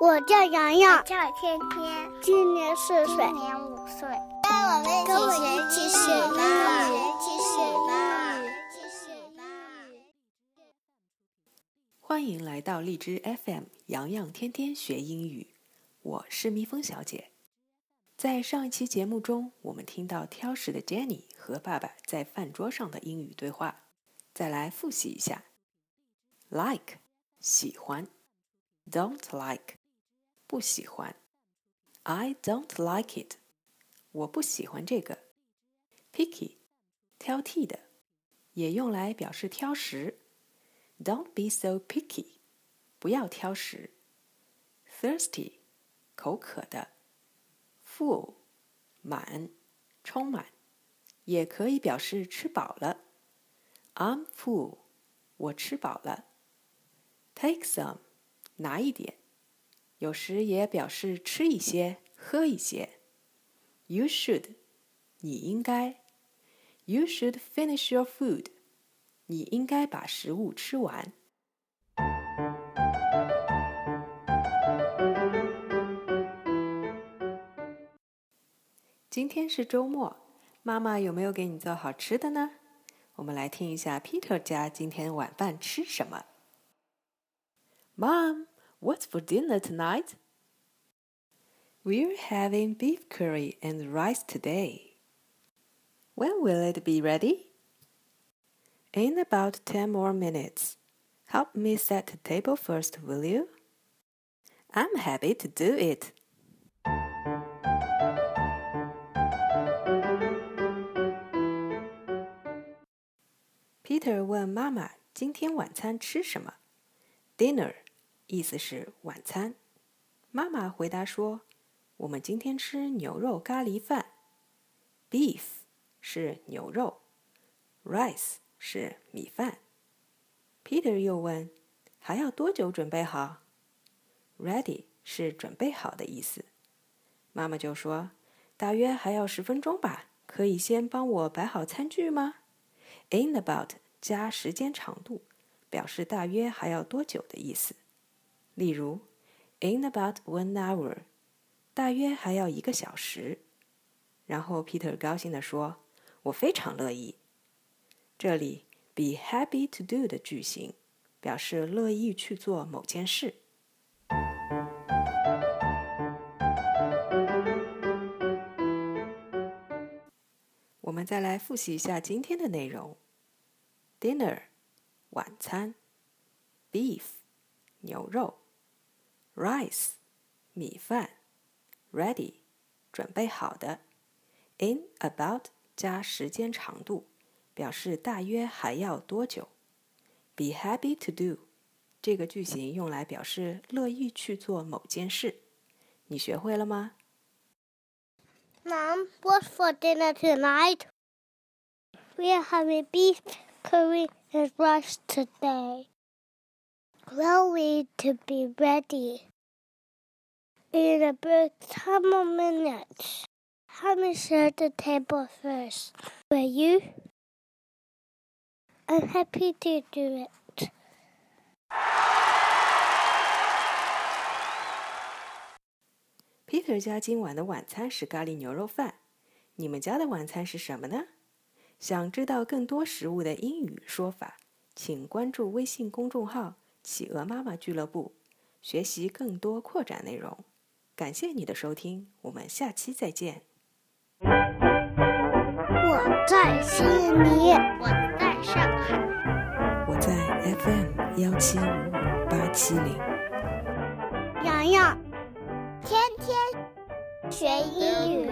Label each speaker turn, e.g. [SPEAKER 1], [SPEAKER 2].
[SPEAKER 1] 我叫洋洋，
[SPEAKER 2] 叫天天，
[SPEAKER 1] 今年四岁，
[SPEAKER 2] 今年五岁。跟我们一起学英语，一起学英语，一起学英语。
[SPEAKER 3] 欢迎来到荔枝 FM，洋洋天天学英语。我是蜜蜂小姐。在上一期节目中，我们听到挑食的 Jenny 和爸爸在饭桌上的英语对话。再来复习一下：like 喜欢，don't like 不喜欢，I don't like it 我不喜欢这个。picky 挑剔的，也用来表示挑食。Don't be so picky 不要挑食。thirsty 口渴的。full 满充满，也可以表示吃饱了。I'm full，我吃饱了。Take some，拿一点， 有时也表示吃一些、喝一些。You should，你应该。You should finish your food，你应该把食物吃完。今天是周末，妈妈有没有给你做好吃的呢？我们来听一下 Peter 家今天晚饭吃什么。Mom, what's for dinner tonight? We're having beef curry and rice today. When will it be ready? In about ten more minutes. Help me set the table first, will you? I'm happy to do it. Peter 问妈妈：“今天晚餐吃什么？”Dinner 意思是晚餐。妈妈回答说：“我们今天吃牛肉咖喱饭。”Beef 是牛肉，Rice 是米饭。Peter 又问：“还要多久准备好？”Ready 是准备好的意思。妈妈就说：“大约还要十分钟吧。可以先帮我摆好餐具吗？” In about 加时间长度，表示大约还要多久的意思。例如，In about one hour，大约还要一个小时。然后 Peter 高兴地说：“我非常乐意。”这里 be happy to do 的句型，表示乐意去做某件事。我们再来复习一下今天的内容：dinner，晚餐；beef，牛肉 ；rice，米饭；ready，准备好的；in about 加时间长度，表示大约还要多久；be happy to do 这个句型用来表示乐意去做某件事。你学会了吗？
[SPEAKER 1] Mom, what's for dinner tonight? We're having beef curry and rice today. Well, we to be ready In about ten more minutes. Help me set the table first, will you? I'm happy to do it.
[SPEAKER 3] Peter 家今晚的晚餐是咖喱牛肉饭，你们家的晚餐是什么呢？想知道更多食物的英语说法，请关注微信公众号“企鹅妈妈俱乐部”，学习更多扩展内容。感谢你的收听，我们下期再见。
[SPEAKER 1] 我在悉尼，
[SPEAKER 2] 我在上海，
[SPEAKER 3] 我在 FM 幺七五五八七零。
[SPEAKER 1] 洋洋。
[SPEAKER 2] 天天学英语。